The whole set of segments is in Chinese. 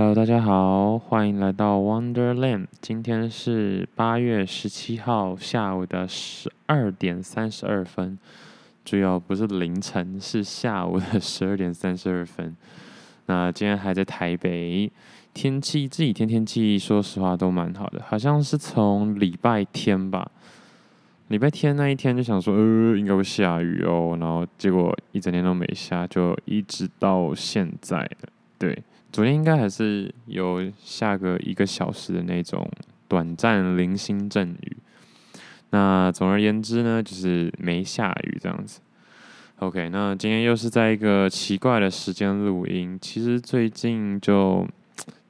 Hello，大家好，欢迎来到 Wonderland。今天是八月十七号下午的十二点三十二分，主要不是凌晨，是下午的十二点三十二分。那今天还在台北，天气这几天天气说实话都蛮好的，好像是从礼拜天吧，礼拜天那一天就想说，呃，应该会下雨哦，然后结果一整天都没下，就一直到现在，对。昨天应该还是有下个一个小时的那种短暂零星阵雨。那总而言之呢，就是没下雨这样子。OK，那今天又是在一个奇怪的时间录音。其实最近就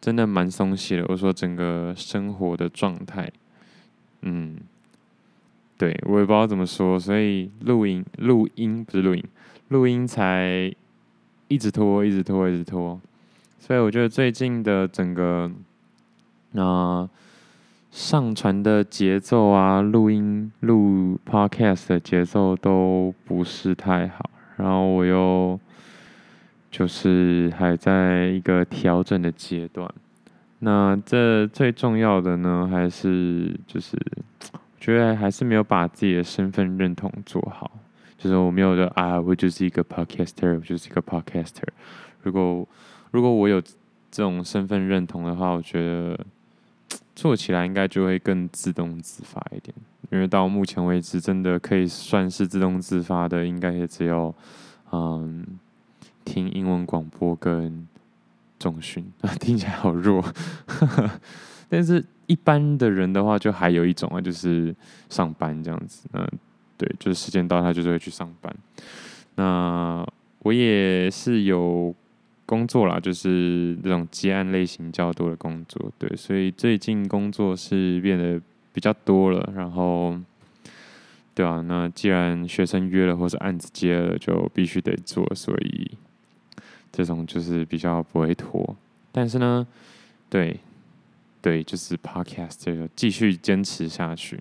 真的蛮松懈的。我说整个生活的状态，嗯，对，我也不知道怎么说，所以录音录音不是录音，录音才一直拖，一直拖，一直拖。所以我觉得最近的整个啊、呃、上传的节奏啊，录音录 podcast 的节奏都不是太好，然后我又就是还在一个调整的阶段。那这最重要的呢，还是就是我觉得还是没有把自己的身份认同做好，就是我没有的啊，我就是一个 podcaster，我就是一个 podcaster。如果如果我有这种身份认同的话，我觉得做起来应该就会更自动自发一点。因为到目前为止，真的可以算是自动自发的，应该也只有嗯听英文广播跟重训，听起来好弱。但是一般的人的话，就还有一种啊，就是上班这样子。嗯，对，就是时间到，他就是会去上班。那我也是有。工作啦，就是这种接案类型较多的工作，对，所以最近工作是变得比较多了，然后，对啊，那既然学生约了或是案子接了，就必须得做，所以这种就是比较不会拖。但是呢，对，对，就是 Podcast 这个继续坚持下去。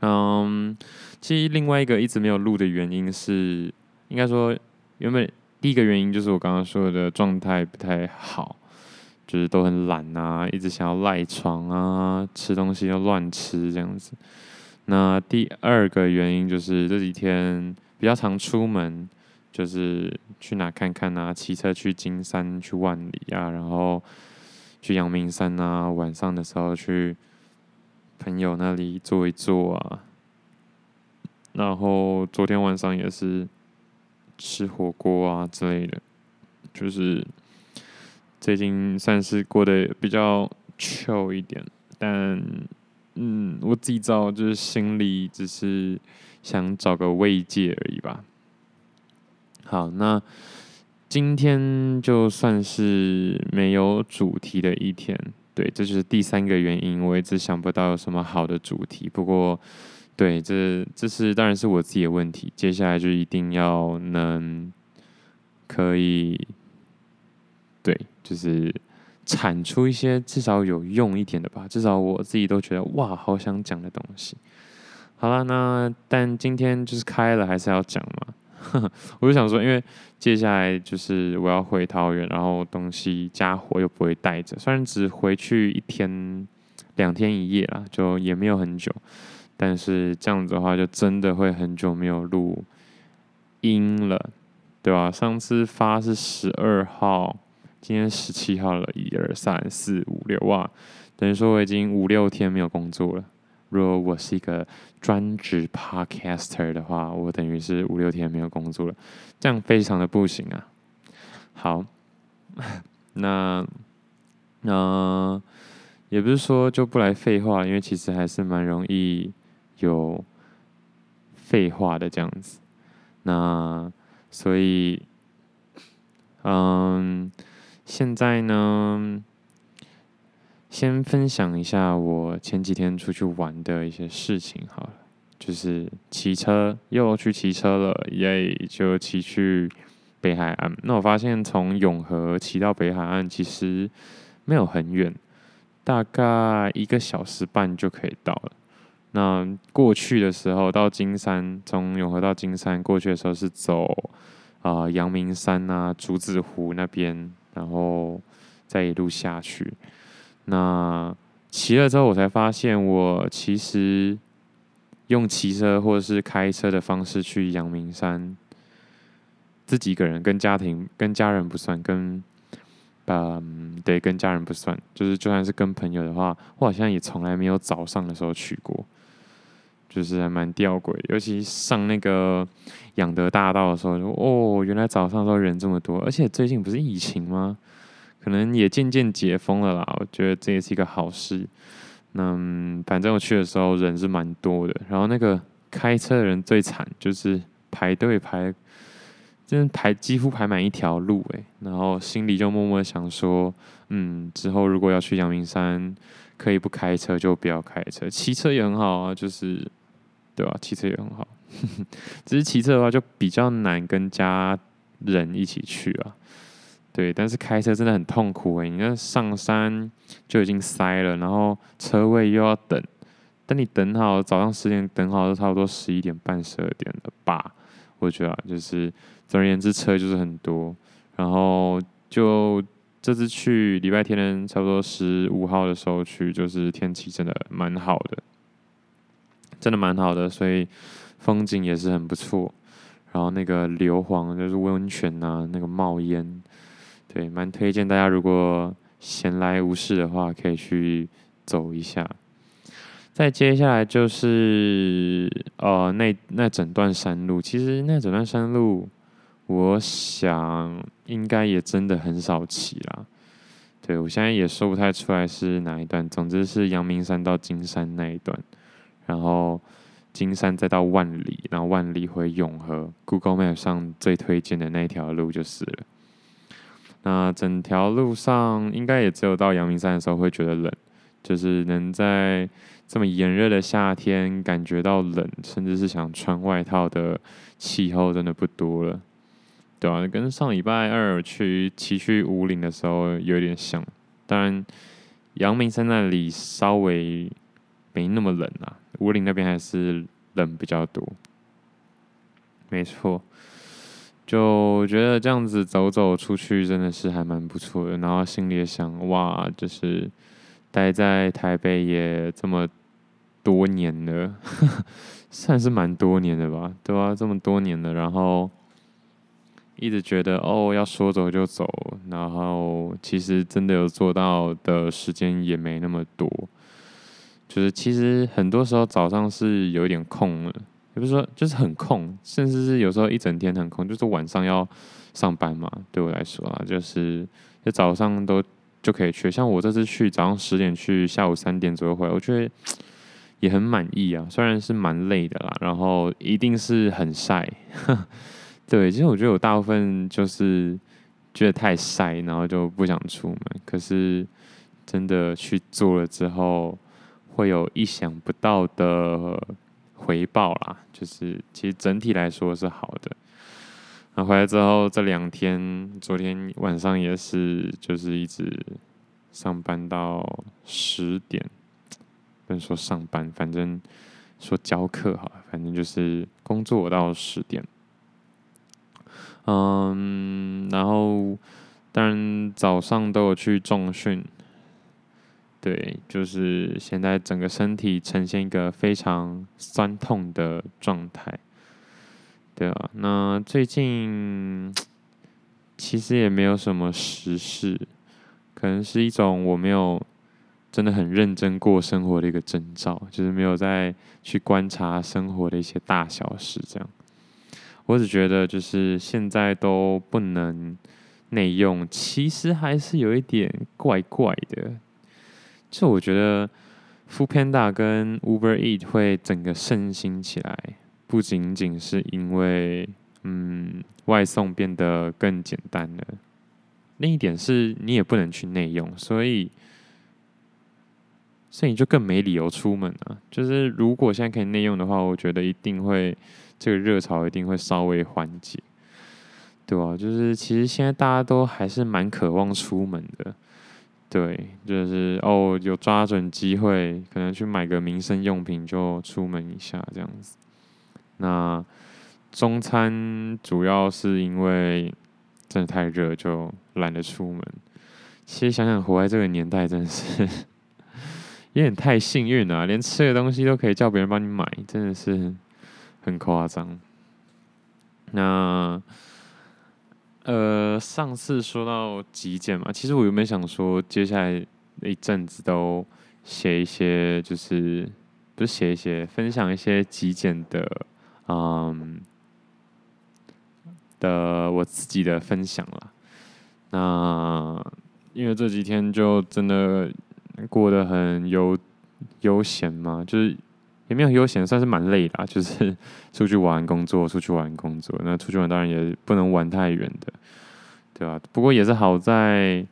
嗯，其实另外一个一直没有录的原因是，应该说原本。第一个原因就是我刚刚说的状态不太好，就是都很懒啊，一直想要赖床啊，吃东西要乱吃这样子。那第二个原因就是这几天比较常出门，就是去哪看看啊，骑车去金山、去万里啊，然后去阳明山啊，晚上的时候去朋友那里坐一坐啊。然后昨天晚上也是。吃火锅啊之类的，就是最近算是过得比较 chill 一点，但嗯，我自己知道就是心里只是想找个慰藉而已吧。好，那今天就算是没有主题的一天，对，这就是第三个原因，我一直想不到有什么好的主题，不过。对，这这是当然是我自己的问题。接下来就一定要能可以，对，就是产出一些至少有用一点的吧。至少我自己都觉得哇，好想讲的东西。好了，那但今天就是开了，还是要讲嘛。我就想说，因为接下来就是我要回桃园，然后东西家伙又不会带着，虽然只回去一天两天一夜啦，就也没有很久。但是这样子的话，就真的会很久没有录音了，对吧？上次发是十二号，今天十七号了，一二三四五六，哇，等于说我已经五六天没有工作了。如果我是一个专职 podcaster 的话，我等于是五六天没有工作了，这样非常的不行啊。好，那那也不是说就不来废话，因为其实还是蛮容易。有废话的这样子，那所以，嗯，现在呢，先分享一下我前几天出去玩的一些事情好了，就是骑车又去骑车了，耶就骑去北海岸。那我发现从永和骑到北海岸其实没有很远，大概一个小时半就可以到了。那过去的时候到金山，从永和到金山过去的时候是走啊阳明山啊竹子湖那边，然后再一路下去。那骑了之后，我才发现我其实用骑车或者是开车的方式去阳明山，自己一个人跟家庭跟家人不算，跟嗯对，跟家人不算，就是就算是跟朋友的话，我好像也从来没有早上的时候去过。就是还蛮吊诡，尤其上那个仰德大道的时候，哦，原来早上都人这么多，而且最近不是疫情吗？可能也渐渐解封了啦。我觉得这也是一个好事。嗯、反正我去的时候人是蛮多的，然后那个开车的人最惨，就是排队排，真的排几乎排满一条路诶。然后心里就默默想说，嗯，之后如果要去阳明山，可以不开车就不要开车，骑车也很好啊，就是。对吧？骑车也很好，只是骑车的话就比较难跟家人一起去啊。对，但是开车真的很痛苦哎！你那上山就已经塞了，然后车位又要等，等你等好早上十点等好，都差不多十一点半、十二点了吧？我觉得啊，就是总而言之，车就是很多。然后就这次去礼拜天，差不多十五号的时候去，就是天气真的蛮好的。真的蛮好的，所以风景也是很不错。然后那个硫磺就是温泉呐、那个冒烟，对，蛮推荐大家如果闲来无事的话，可以去走一下。再接下来就是呃，那那整段山路，其实那整段山路，我想应该也真的很少骑啦。对，我现在也说不太出来是哪一段，总之是阳明山到金山那一段。然后金山再到万里，然后万里回永和，Google Map 上最推荐的那条路就是了。那整条路上应该也只有到阳明山的时候会觉得冷，就是能在这么炎热的夏天感觉到冷，甚至是想穿外套的气候真的不多了，对啊，跟上礼拜二去骑去五岭的时候有点像，当然阳明山那里稍微没那么冷啊。武岭那边还是人比较多，没错，就觉得这样子走走出去真的是还蛮不错的。然后心里也想，哇，就是待在台北也这么多年了，算是蛮多年的吧，对啊，这么多年了，然后一直觉得哦，要说走就走，然后其实真的有做到的时间也没那么多。就是其实很多时候早上是有一点空了，也不是说就是很空，甚至是有时候一整天很空，就是晚上要上班嘛。对我来说啊，就是就早上都就可以去。像我这次去早上十点去，下午三点左右回来，我觉得也很满意啊。虽然是蛮累的啦，然后一定是很晒。对，其实我觉得我大部分就是觉得太晒，然后就不想出门。可是真的去做了之后。会有意想不到的回报啦，就是其实整体来说是好的。那回来之后这两天，昨天晚上也是，就是一直上班到十点，不能说上班，反正说教课哈，反正就是工作到十点。嗯，然后当然早上都有去重训。对，就是现在整个身体呈现一个非常酸痛的状态，对啊。那最近其实也没有什么时事，可能是一种我没有真的很认真过生活的一个征兆，就是没有再去观察生活的一些大小事。这样，我只觉得就是现在都不能内用，其实还是有一点怪怪的。就我觉得，Foodpanda 跟 Uber Eat 会整个盛行起来，不仅仅是因为嗯外送变得更简单了，另一点是你也不能去内用，所以所以你就更没理由出门了。就是如果现在可以内用的话，我觉得一定会这个热潮一定会稍微缓解，对吧？就是其实现在大家都还是蛮渴望出门的。对，就是哦，有抓准机会，可能去买个民生用品就出门一下这样子。那中餐主要是因为真的太热，就懒得出门。其实想想活在这个年代，真的是有点太幸运了，连吃的东西都可以叫别人帮你买，真的是很夸张。那呃，上次说到极简嘛，其实我原本想说，接下来一阵子都写一些，就是不是写一些，分享一些极简的，嗯的我自己的分享啦。那因为这几天就真的过得很悠悠闲嘛，就是也没有悠闲，算是蛮累的，就是 出去玩工作，出去玩工作。那出去玩当然也不能玩太远的，对吧？不过也是好在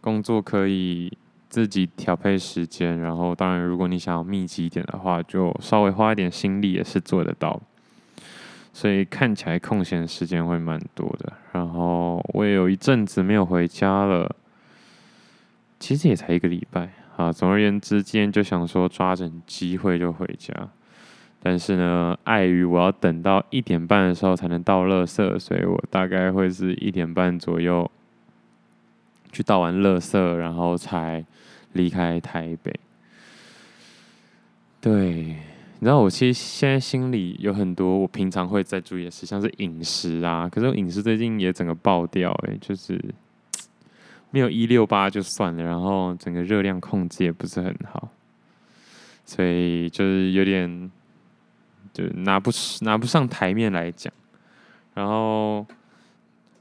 工作可以自己调配时间，然后当然如果你想要密集一点的话，就稍微花一点心力也是做得到。所以看起来空闲时间会蛮多的。然后我也有一阵子没有回家了。其实也才一个礼拜啊。总而言之，今天就想说抓紧机会就回家，但是呢，碍于我要等到一点半的时候才能倒垃圾，所以我大概会是一点半左右去倒完垃圾，然后才离开台北。对，你知道我其实现在心里有很多我平常会在注意的事，像是饮食啊，可是我饮食最近也整个爆掉，哎，就是。没有一六八就算了，然后整个热量控制也不是很好，所以就是有点就拿不拿不上台面来讲。然后，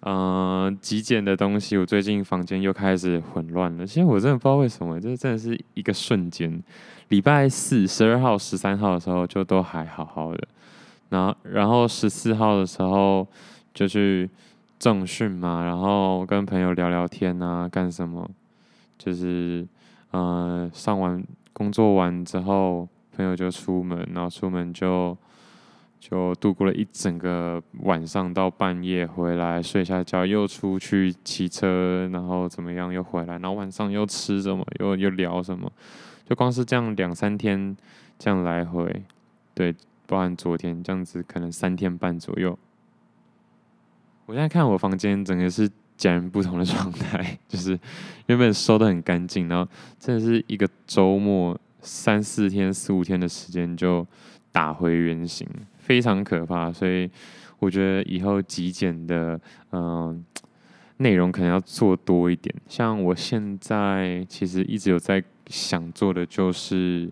嗯、极简的东西，我最近房间又开始混乱了。其实我真的不知道为什么，这真的是一个瞬间。礼拜四、十二号、十三号的时候就都还好好的，然后然后十四号的时候就去。重训嘛，然后跟朋友聊聊天啊，干什么？就是，呃，上完工作完之后，朋友就出门，然后出门就就度过了一整个晚上到半夜回来睡下觉，又出去骑车，然后怎么样又回来，然后晚上又吃什么，又又聊什么，就光是这样两三天这样来回，对，包含昨天这样子，可能三天半左右。我现在看我房间，整个是截然不同的状态，就是原本收得很干净，然后真的是一个周末三四天、四五天的时间就打回原形，非常可怕。所以我觉得以后极简的嗯、内容可能要做多一点。像我现在其实一直有在想做的，就是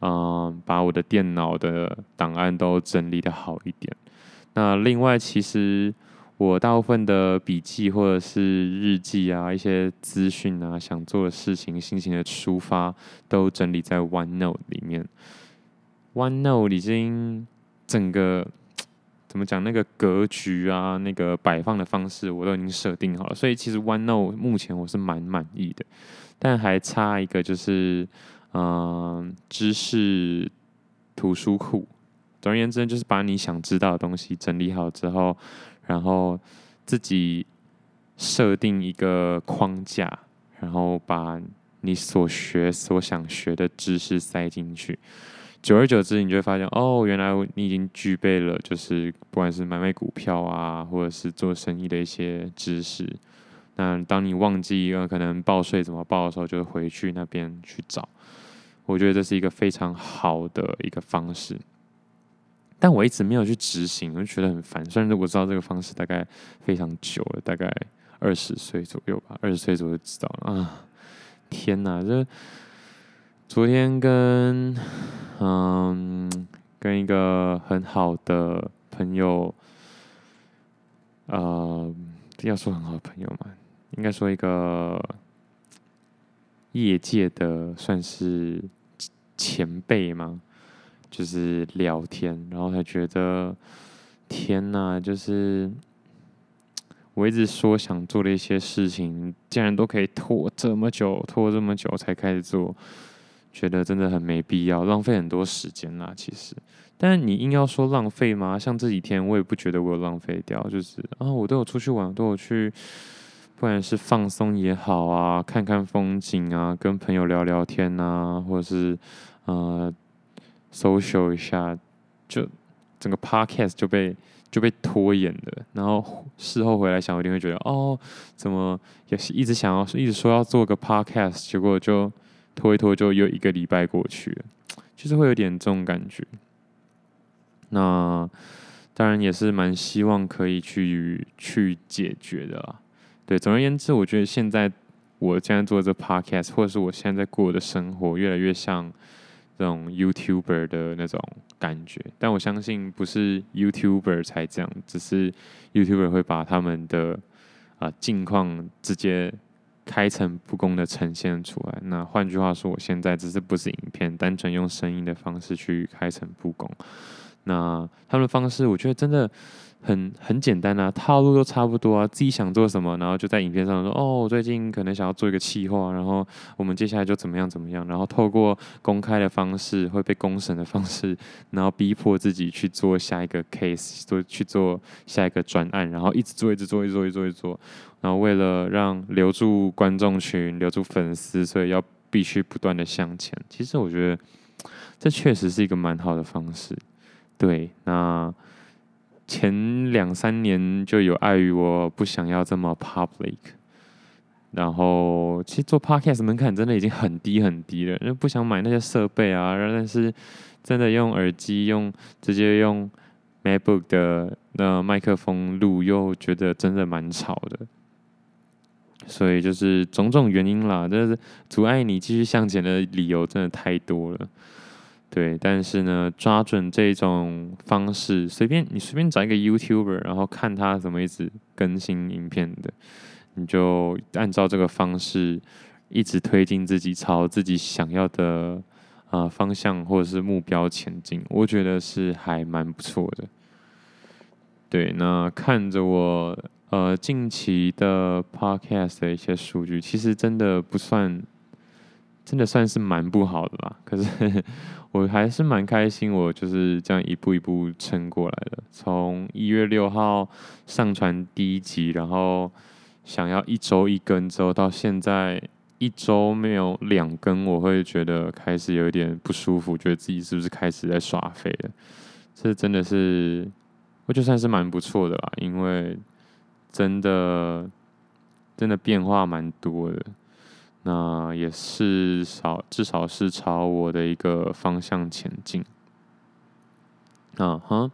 嗯、把我的电脑的档案都整理得好一点。那另外其实。我大部分的笔记或者是日记啊，一些资讯啊，想做的事情、心情的抒发，都整理在 OneNote 里面。OneNote 已经整个怎么讲？那个格局啊，那个摆放的方式，我都已经设定好了。所以其实 OneNote 目前我是蛮满意的，但还差一个就是，嗯、知识图书库。总而言之，就是把你想知道的东西整理好之后。然后自己设定一个框架，然后把你所学、所想学的知识塞进去。久而久之，你就会发现，哦，原来你已经具备了，就是不管是买卖股票啊，或者是做生意的一些知识。那当你忘记呃可能报税怎么报的时候，就回去那边去找。我觉得这是一个非常好的一个方式。但我一直没有去执行，我就觉得很烦。虽然我知道这个方式大概非常久了，大概二十岁左右吧，二十岁左右就知道了啊！天哪，这昨天跟嗯跟一个很好的朋友，呃，要说很好的朋友嘛，应该说一个业界的算是前辈吗？就是聊天，然后才觉得天呐，就是我一直说想做的一些事情，竟然都可以拖这么久，拖这么久才开始做，觉得真的很没必要，浪费很多时间啦。其实，但你硬要说浪费吗？像这几天，我也不觉得我有浪费掉，就是啊，我都有出去玩，都有去，不管是放松也好啊，看看风景啊，跟朋友聊聊天啊，或者是呃。Social 一下，就整个 podcast 就被就被拖延了。然后事后回来想，我一定会觉得，哦，怎么也是一直想要一直说要做个 podcast，结果就拖一拖，就又一个礼拜过去了，就是会有点这种感觉。那当然也是蛮希望可以去去解决的啦。对，总而言之，我觉得现在我现在做这 podcast，或者是我现在在过的生活，越来越像这种 YouTuber 的那种感觉。但我相信不是 YouTuber 才这样，只是 YouTuber 会把他们的啊、呃、近况直接开诚布公的呈现出来。那换句话说，我现在只是不是影片，单纯用声音的方式去开诚布公。那他们的方式，我觉得真的。很很简单啊，套路都差不多啊。自己想做什么，然后就在影片上说：“哦，我最近可能想要做一个企划，然后我们接下来就怎么样怎么样。”然后透过公开的方式，会被公审的方式，然后逼迫自己去做下一个 case，做去做下一个专案，然后一直做，一直做，一直做，一直做，一直做。然后为了让留住观众群，留住粉丝，所以要必须不断的向前。其实我觉得这确实是一个蛮好的方式。对，那。前两三年就有碍于我不想要这么 public，然后其实做 podcast 门槛真的已经很低很低了，因为不想买那些设备啊，但是真的用耳机用直接用 MacBook 的那麦克风录，又觉得真的蛮吵的，所以就是种种原因啦，就是阻碍你继续向前的理由真的太多了。对，但是呢，抓准这种方式，随便你随便找一个 YouTuber，然后看他怎么一直更新影片的，你就按照这个方式一直推进自己朝自己想要的啊、方向或者是目标前进，我觉得是还蛮不错的。对，那看着我呃近期的 Podcast 的一些数据，其实真的不算。真的算是蛮不好的吧，可是我还是蛮开心，我就是这样一步一步撑过来的。从一月六号上传第一集，然后想要一周一更之后，到现在一周没有两更，我会觉得开始有一点不舒服，觉得自己是不是开始在耍废了？这真的是，我就算是蛮不错的啦，因为真的真的变化蛮多的。那也是少，至少是朝我的一个方向前进。啊哈，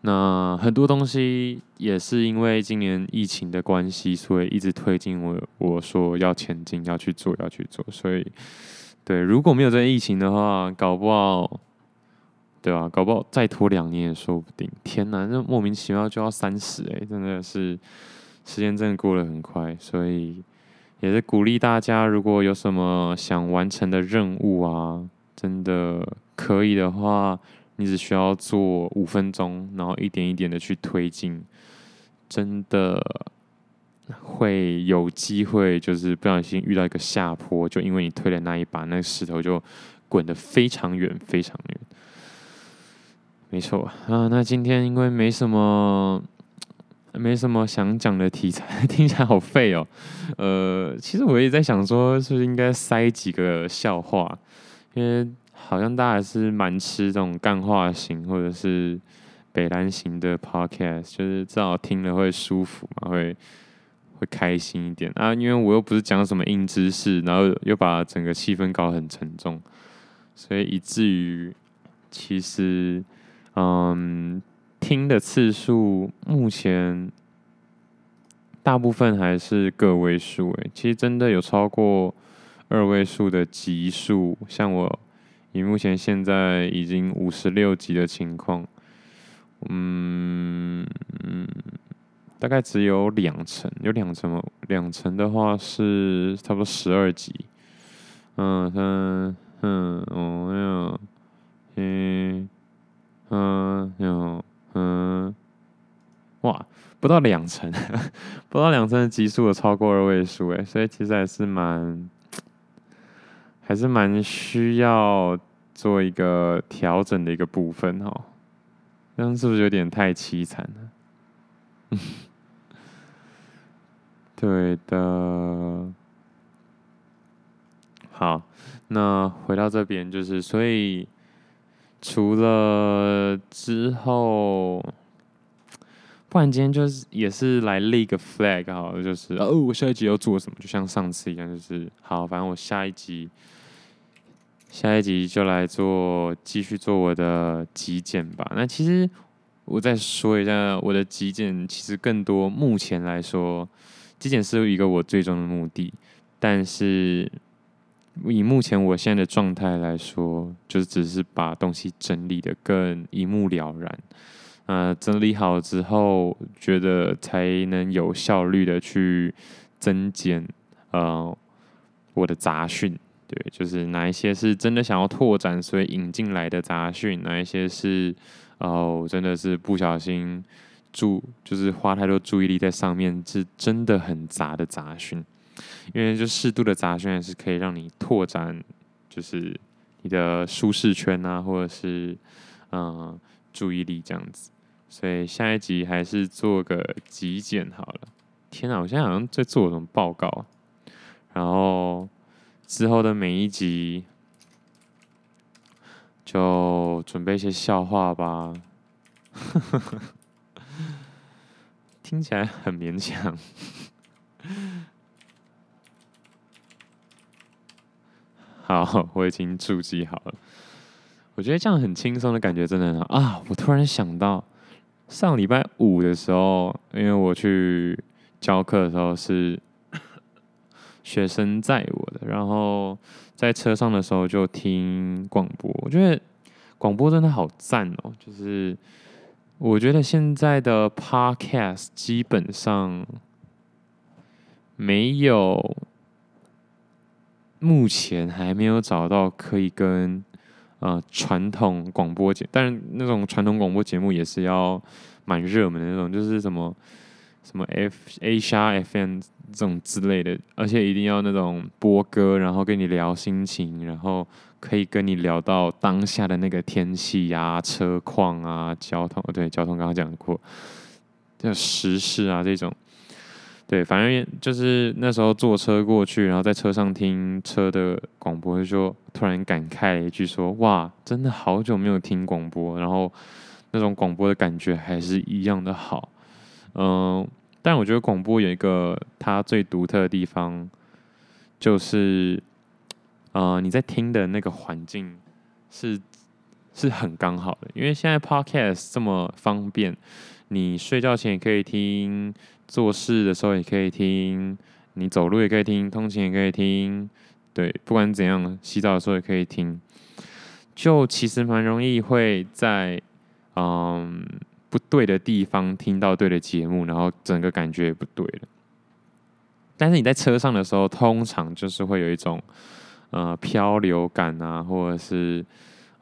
那很多东西也是因为今年疫情的关系，所以一直推进我。我说要前进，要去做，要去做。所以，对，如果没有这疫情的话，搞不好，对吧？搞不好再拖两年也说不定。天哪，这莫名其妙就要三十哎，真的是时间真的过得很快，所以。也是鼓励大家，如果有什么想完成的任务啊，真的可以的话，你只需要做五分钟，然后一点一点的去推进，真的会有机会，就是不小心遇到一个下坡，就因为你推的那一把，那个石头就滚得非常远，非常远。没错啊，那今天因为没什么。没什么想讲的题材，听起来好废哦。呃，其实我也在想说，是不是应该塞几个笑话？因为好像大家还是蛮吃这种干话型或者是北兰型的 podcast，就是至少听了会舒服嘛，会会开心一点啊。因为我又不是讲什么硬知识，然后又把整个气氛搞很沉重，所以以至于其实，嗯。听的次数目前大部分还是个位数，诶，其实真的有超过二位数的级数，像我以目前现在已经五十六级的情况，嗯嗯，大概只有两成，有两成，两成的话是差不多十二级，嗯哼哼，哦哟，嗯嗯哟。嗯，哇，不到两成，不到两成的级数有超过二位数诶，所以其实还是蛮，还是蛮需要做一个调整的一个部分哈。这样是不是有点太凄惨了？对的。好，那回到这边就是，所以。除了之后，不然今天就是也是来立个 flag 好了，就是哦，我下一集要做什么？就像上次一样，就是好，反正我下一集，下一集就来做，继续做我的极简吧。那其实我再说一下，我的极简其实更多，目前来说，极简是一个我最终的目的，但是。以目前我现在的状态来说，就只是把东西整理的更一目了然。呃，整理好之后，觉得才能有效率的去增减呃我的杂讯。对，就是哪一些是真的想要拓展，所以引进来的杂讯，哪一些是哦、真的是不小心注，就是花太多注意力在上面，是真的很杂的杂讯。因为就适度的杂讯是可以让你拓展，就是你的舒适圈啊，或者是嗯、注意力这样子。所以下一集还是做个极简好了。天哪，我现在好像在做什么报告。然后之后的每一集就准备一些笑话吧。听起来很勉强。好，我已经注记好了。我觉得这样很轻松的感觉真的很好啊！我突然想到，上礼拜五的时候，因为我去教课的时候是学生载我的，然后在车上的时候就听广播。我觉得广播真的好赞哦！就是我觉得现在的 Podcast 基本上没有。目前还没有找到可以跟呃传统广播节，但是那种传统广播节目也是要蛮热门的那种，就是什么什么 F A 杀 FM 这种之类的，而且一定要那种播歌，然后跟你聊心情，然后可以跟你聊到当下的那个天气啊、车况啊、交通，对，交通刚刚讲过，就时事啊这种。对，反正就是那时候坐车过去，然后在车上听车的广播，就突然感慨了一句说：“哇，真的好久没有听广播，然后那种广播的感觉还是一样的好。”嗯，但我觉得广播有一个它最独特的地方，就是呃，你在听的那个环境是是很刚好的，因为现在 Podcast 这么方便，你睡觉前也可以听。做事的时候也可以听，你走路也可以听，通勤也可以听，对，不管怎样，洗澡的时候也可以听。就其实蛮容易会在嗯不对的地方听到对的节目，然后整个感觉也不对了。但是你在车上的时候，通常就是会有一种呃漂流感啊，或者是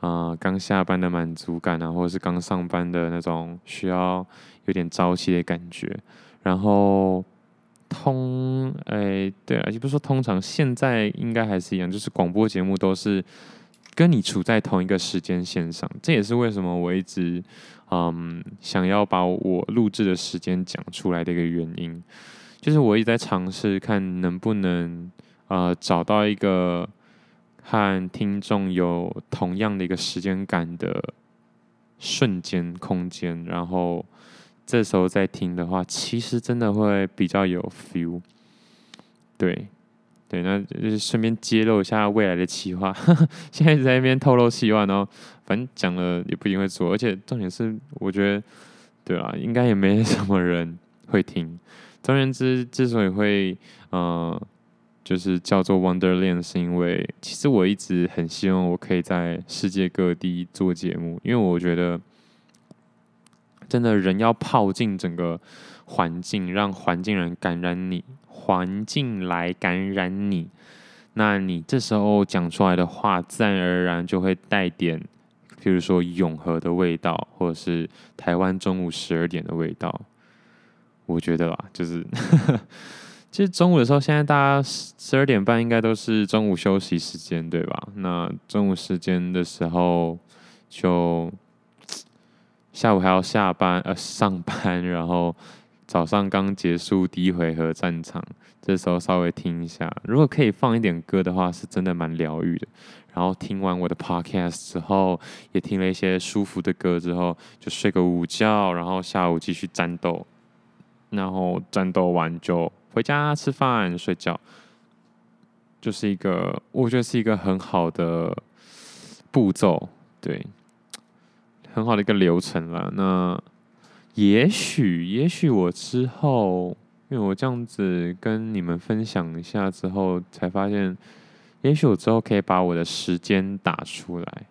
呃刚下班的满足感啊，或者是刚上班的那种需要有点朝气的感觉。然后通，哎，对啊，也不是说通常，现在应该还是一样，就是广播节目都是跟你处在同一个时间线上。这也是为什么我一直嗯想要把我录制的时间讲出来的一个原因，就是我一直在尝试看能不能呃找到一个和听众有同样的一个时间感的瞬间空间，然后。这时候再听的话，其实真的会比较有 feel。对，对，那就是顺便揭露一下未来的企划。现在在那边透露企划，然后反正讲了也不一定会做，而且重点是，我觉得，对啊，应该也没什么人会听。总而言之，之所以会呃，就是叫做 Wonderland，是因为其实我一直很希望我可以在世界各地做节目，因为我觉得。真的，人要泡进整个环境，让环境人感染你，环境来感染你，那你这时候讲出来的话，自然而然就会带点，譬如说永和的味道，或者是台湾中午十二点的味道。我觉得啦，就是，其实中午的时候，现在大家十二点半应该都是中午休息时间，对吧？那中午时间的时候就。下午还要下班呃 上班，然后早上刚结束第一回合战场，这时候稍微听一下，如果可以放一点歌的话，是真的蛮疗愈的。然后听完我的 podcast 之后，也听了一些舒服的歌之后，就睡个午觉，然后下午继续战斗，然后战斗完就回家吃饭睡觉，就是一个我觉得是一个很好的步骤，对，很好的一个流程了。那也许，也许我之后。因为我这样子跟你们分享一下之后，才发现，也许我之后可以把我的时间打出来，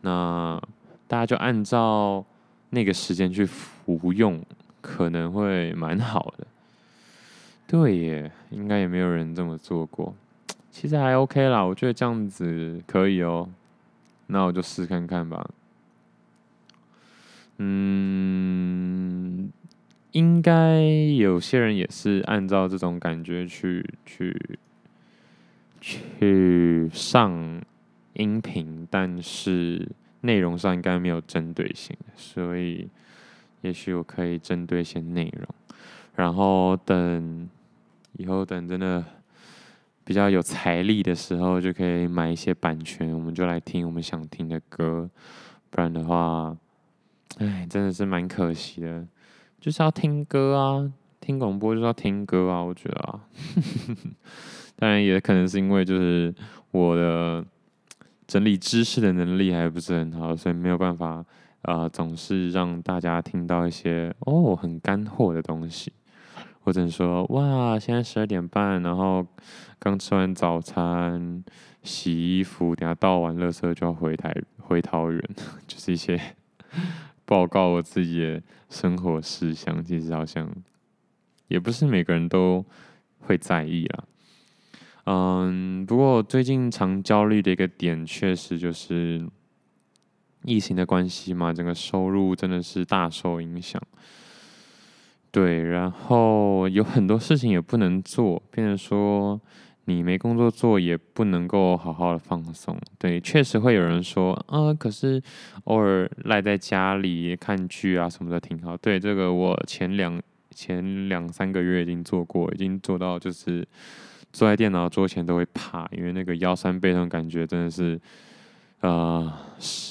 那大家就按照那个时间去服用，可能会蛮好的。对耶，应该也没有人这么做过，其实还 OK 啦，我觉得这样子可以哦，那我就试看看吧。嗯。应该有些人也是按照这种感觉去去去上音频，但是内容上应该没有针对性，所以也许我可以针对一些内容，然后等以后等真的比较有财力的时候，就可以买一些版权，我们就来听我们想听的歌，不然的话，哎，真的是蛮可惜的。就是要听歌啊，听广播就是要听歌啊，我觉得啊，当然也可能是因为就是我的整理知识的能力还不是很好，所以没有办法啊、总是让大家听到一些哦很干货的东西。或者说哇，现在十二点半，然后刚吃完早餐，洗衣服，等下倒完垃圾就要回台回桃园，就是一些。报告我自己的生活事项，其实好像也不是每个人都会在意啦。嗯，不过最近常焦虑的一个点，确实就是疫情的关系嘛，整个收入真的是大受影响。对，然后有很多事情也不能做，变成说。你没工作做，也不能够好好的放松。对，确实会有人说，啊，可是偶尔赖在家里看剧啊什么的挺好。对，这个我前两前两三个月已经做过，已经做到就是坐在电脑桌前都会怕，因为那个腰酸背痛感觉真的是，呃，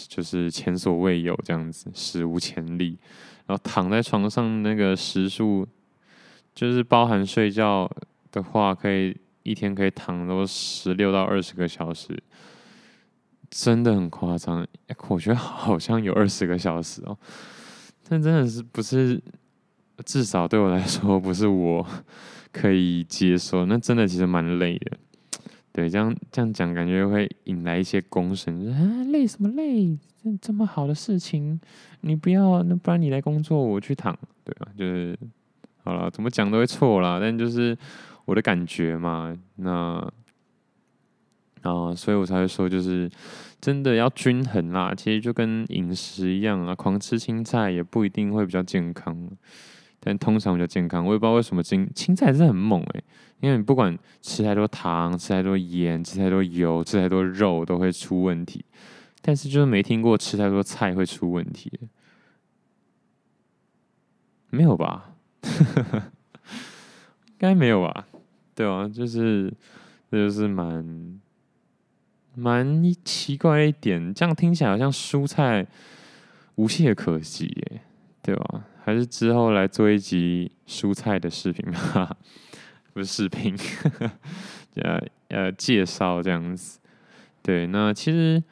就是前所未有这样子，史无前例。然后躺在床上那个时数，就是包含睡觉的话，可以。一天可以躺都十六到二十个小时，真的很夸张。我觉得好像有二十个小时哦，但真的是不是，至少对我来说不是我可以接受。那真的其实蛮累的。对，这样这样讲，感觉会引来一些公审。啊，累什么累？这这么好的事情，你不要，那不然你来工作，我去躺，对吧？就是好了，怎么讲都会错啦，但就是。我的感觉嘛，那啊，所以我才会说，就是真的要均衡啦。其实就跟饮食一样啊，狂吃青菜也不一定会比较健康，但通常比较健康。我也不知道为什么青青菜是很猛诶、因为你不管吃太多糖、吃太多盐、吃太多油、吃太多肉都会出问题，但是就是没听过吃太多菜会出问题，没有吧？应该没有吧？对啊，就是这就是蛮蛮奇怪一点，这样听起来好像蔬菜无懈可击耶，对吧？还是之后来做一集蔬菜的视频吧，不是视频，呃呃介绍这样子。对，那其实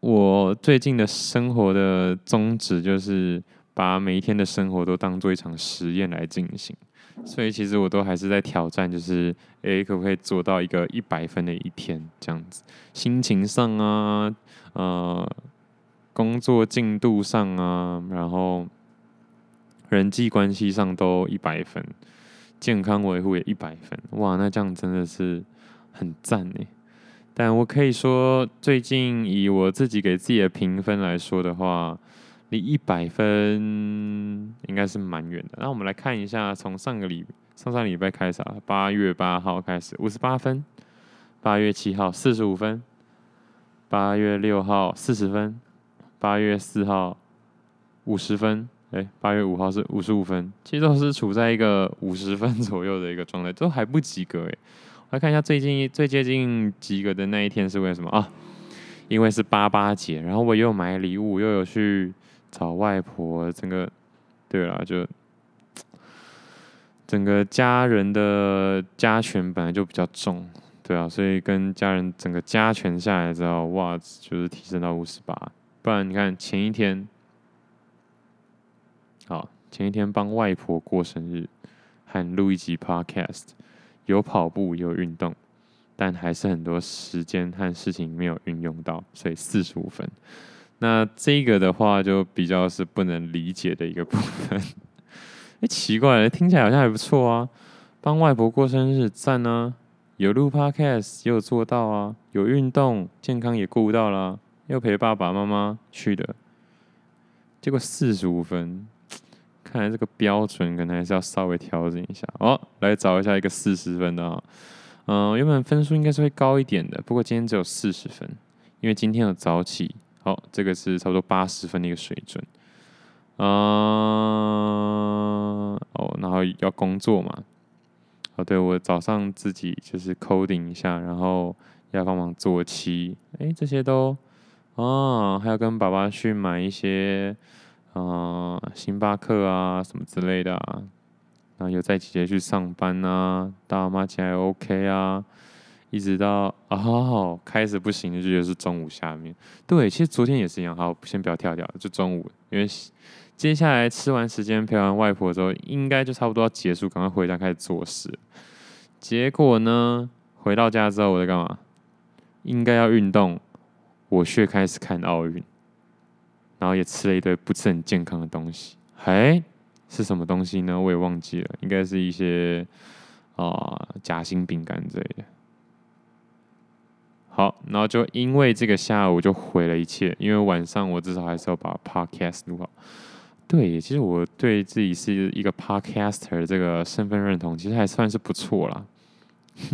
我最近的生活的宗旨就是把每一天的生活都当做一场实验来进行。所以其实我都还是在挑战，就是诶，可不可以做到一个一百分的一天这样子？心情上啊，呃，工作进度上啊，然后人际关系上都一百分，健康维护也一百分。哇，那这样真的是很赞诶。但我可以说，最近以我自己给自己的评分来说的话。离一百分应该是蛮远的。那我们来看一下，从上个礼上上礼拜开始啊，八月八号开始五十八分，八月七号四十五分，八月六号四十分，八月四号五十分，哎，八月五号是五十五分，其实都是处在一个五十分左右的一个状态，都还不及格哎。来看一下最近最接近及格的那一天是为什么啊？因为是八八节，然后我又买礼物，又有去找外婆，整个对了，就整个家人的家权本来就比较重，对啊，所以跟家人整个加权下来之后，哇，就是提升到五十八。不然你看前一天，好，前一天帮外婆过生日，还录一集 Podcast，有跑步，有运动。但还是很多时间和事情没有运用到，所以四十五分。那这个的话就比较是不能理解的一个部分。哎，奇怪了，听起来好像还不错啊。帮外婆过生日，赞啊！有录 podcast，也有做到啊。有运动，健康也顾到了，又陪爸爸妈妈去的。结果四十五分，看来这个标准可能还是要稍微调整一下。哦，来找一下一个四十分的啊。嗯，原本分数应该是会高一点的，不过今天只有四十分，因为今天有早起。好，这个是差不多八十分的一个水准。啊，哦，然后要工作嘛。哦，对，我早上自己就是 coding 一下，然后要帮忙做漆。哎，这些都，哦，还要跟爸爸去买一些，啊，星巴克啊什么之类的啊。然后有在姐姐去上班啊，大妈起来 OK 啊，一直到哦开始不行，就觉得是中午下面。对，其实昨天也是一样。好，先不要跳掉，就中午，因为接下来吃完时间陪完外婆之后，应该就差不多要结束，赶快回家开始做事。结果呢，回到家之后我在干嘛？应该要运动，我却开始看奥运，然后也吃了一堆不是很健康的东西。嘿。是什么东西呢？我也忘记了，应该是一些啊、夹心饼干之类的。好，然后就因为这个下午就毁了一切，因为晚上我至少还是要把 podcast 录好。对，其实我对自己是一个 podcaster 这个身份认同，其实还算是不错啦。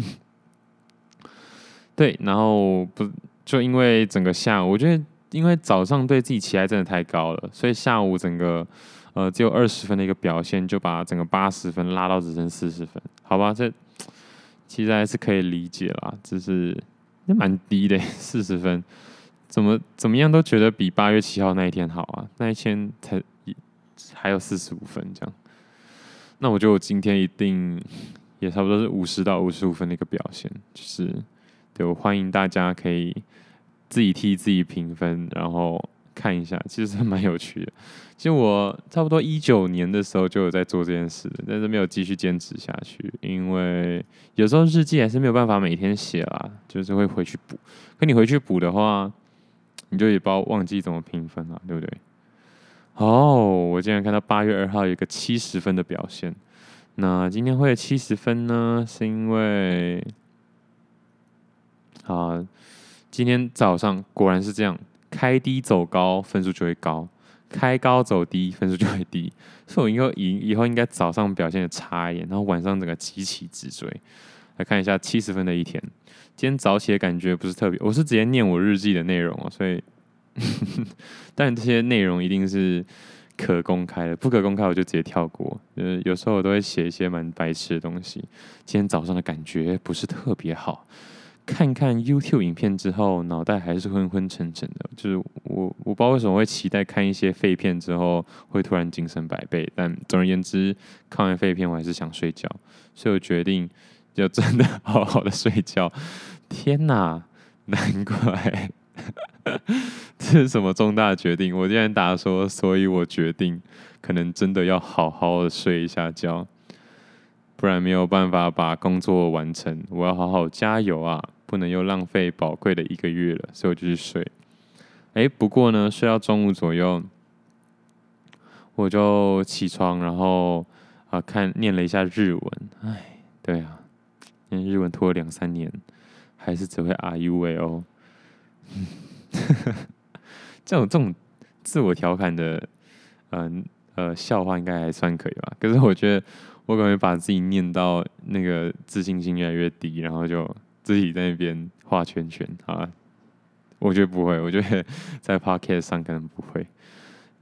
对，然后不就因为整个下午，我觉得因为早上对自己期待真的太高了，所以下午整个。呃，只有二十分的一个表现，就把整个八十分拉到只剩四十分，好吧？这其实还是可以理解啦，只是也蛮低的，四十分，怎么怎么样都觉得比八月七号那一天好啊，那一天才还有四十五分这样。那我觉得我今天一定也差不多是五十到五十五分的一个表现，就是对，我欢迎大家可以自己替自己评分，然后。看一下，其实蛮有趣的。其实我差不多一九年的时候就有在做这件事，但是没有继续坚持下去，因为有时候日记还是没有办法每天写啦，就是会回去补。可你回去补的话，你就也不要忘记怎么评分了，对不对？哦，我竟然看到八月二号有一个七十分的表现。那今天会有七十分呢，是因为啊，今天早上果然是这样。开低走高，分数就会高；开高走低，分数就会低。所以我以后以以后应该早上表现的差一点，然后晚上整个极其直追。来看一下七十分的一天，今天早起的感觉不是特别。我是直接念我日记的内容哦，所以，但这些内容一定是可公开的，不可公开我就直接跳过。呃，有时候我都会写一些蛮白痴的东西。今天早上的感觉不是特别好。看看 YouTube 影片之后，脑袋还是昏昏沉沉的。就是我，我不知道为什么会期待看一些废片之后会突然精神百倍。但总而言之，看完废片我还是想睡觉，所以我决定就真的好好的睡觉。天哪，难怪 这是什么重大决定？我竟然打说，所以我决定可能真的要好好的睡一下觉，不然没有办法把工作完成。我要好好加油啊！不能又浪费宝贵的一个月了，所以我就去睡。哎，不过呢，睡到中午左右，我就起床，然后啊，看念了一下日文。哎，对啊，念日文拖了两三年，还是只会 Are you A O。这种这种自我调侃的，嗯呃，笑话应该还算可以吧？可是我觉得我可能把自己念到那个自信心越来越低，然后就。自己在那边画圈圈啊，我觉得不会，我觉得 在 podcast 上可能不会。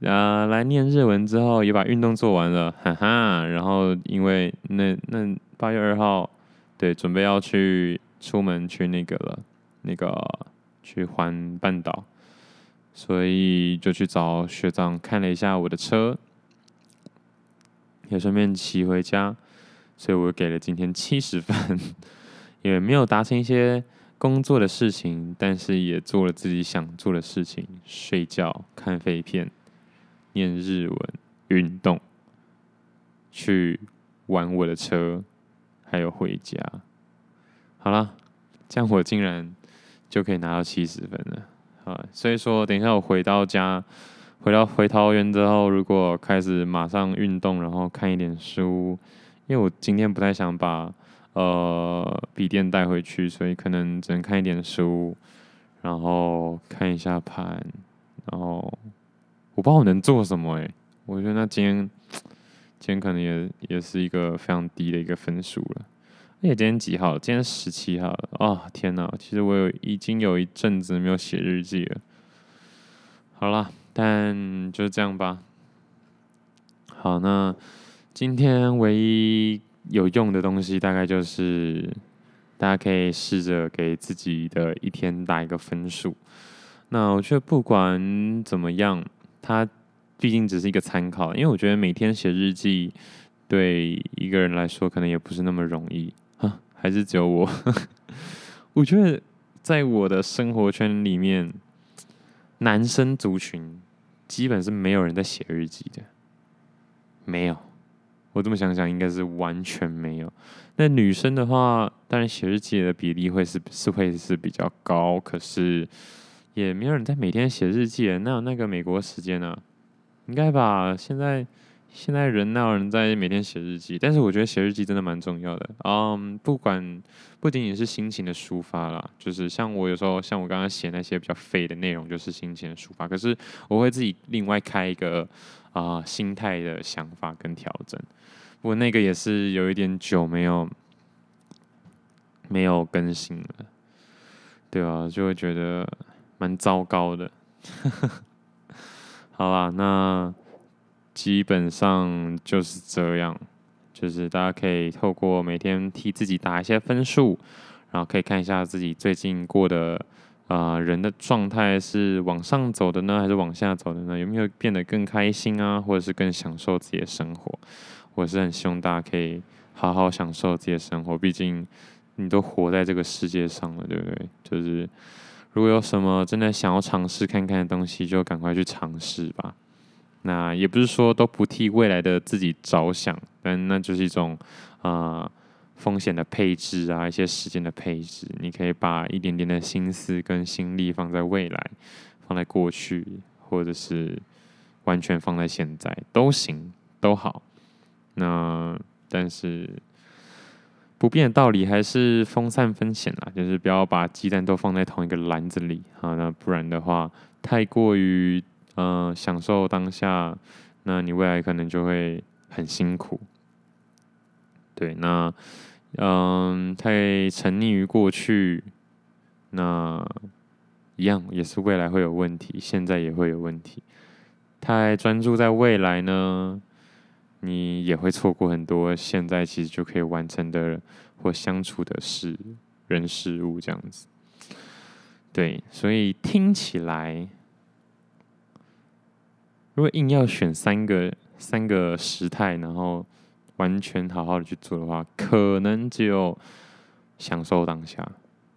啊，来念日文之后也把运动做完了，哈哈。然后因为那那八月二号，对，准备要去出门去那个了，那个去环半岛，所以就去找学长看了一下我的车，也顺便骑回家，所以我给了今天七十分，也没有达成一些工作的事情，但是也做了自己想做的事情：睡觉、看废片、念日文、运动、去玩我的车，还有回家。好了，这样我竟然就可以拿到七十分了啊！所以说，等一下我回到家，回到回桃园之后，如果开始马上运动，然后看一点书，因为我今天不太想把。呃，笔电带回去，所以可能只能看一点书，然后看一下盘，然后我不知道我能做什么诶，我觉得那今天 今天可能也也是一个非常低的一个分数了。而且今天几号？今天十七号了。哦，天哪！其实我有已经有一阵子没有写日记了。好了，但就这样吧。好，那今天唯一。有用的东西大概就是，大家可以试着给自己的一天打一个分数。那我觉得不管怎么样，它毕竟只是一个参考，因为我觉得每天写日记对一个人来说可能也不是那么容易啊，还是只有我。我觉得在我的生活圈里面，男生族群基本是没有人在写日记的，没有。我这么想想，应该是完全没有。那女生的话，当然写日记的比例会是是会是比较高，可是也没有人在每天写日记。那有那个美国时间呢？应该吧？现在现在人哪有人在每天写日记？但是我觉得写日记真的蛮重要的。嗯，不管不仅仅是心情的抒发啦，就是像我有时候像我刚刚写那些比较废的内容，就是心情的抒发。可是我会自己另外开一个啊、心态的想法跟调整。不过那个也是有一点久没有没有更新了，对啊，就会觉得蛮糟糕的。好啦，那基本上就是这样，就是大家可以透过每天替自己打一些分数，然后可以看一下自己最近过的啊、人的状态是往上走的呢，还是往下走的呢？有没有变得更开心啊，或者是更享受自己的生活？我是很希望大家可以好好享受自己的生活，毕竟你都活在这个世界上了，对不对？就是如果有什么真的想要尝试看看的东西，就赶快去尝试吧。那也不是说都不替未来的自己着想，但那就是一种啊、风险的配置啊，一些时间的配置。你可以把一点点的心思跟心力放在未来，放在过去，或者是完全放在现在都行，都好。那但是不变的道理还是分散风险啦，就是不要把鸡蛋都放在同一个篮子里啊。那不然的话，太过于嗯、享受当下，那你未来可能就会很辛苦。对，那嗯、太沉溺于过去，那一样也是未来会有问题，现在也会有问题。太专注在未来呢，你也会错过很多现在其实就可以完成的或相处的事、人事物这样子。对，所以听起来，如果硬要选三个三个时态，然后完全好好的去做的话，可能只有享受当下。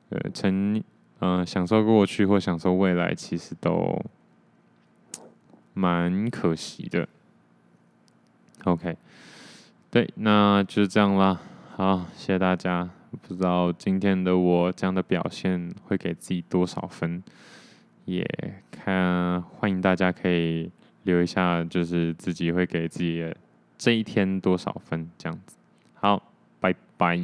呃，曾嗯、呃、享受过去或享受未来，其实都蛮可惜的。OK，对，那就这样啦。好，谢谢大家。不知道今天的我这样的表现会给自己多少分，也看欢迎大家可以留一下，就是自己会给自己这一天多少分这样子。好，拜拜。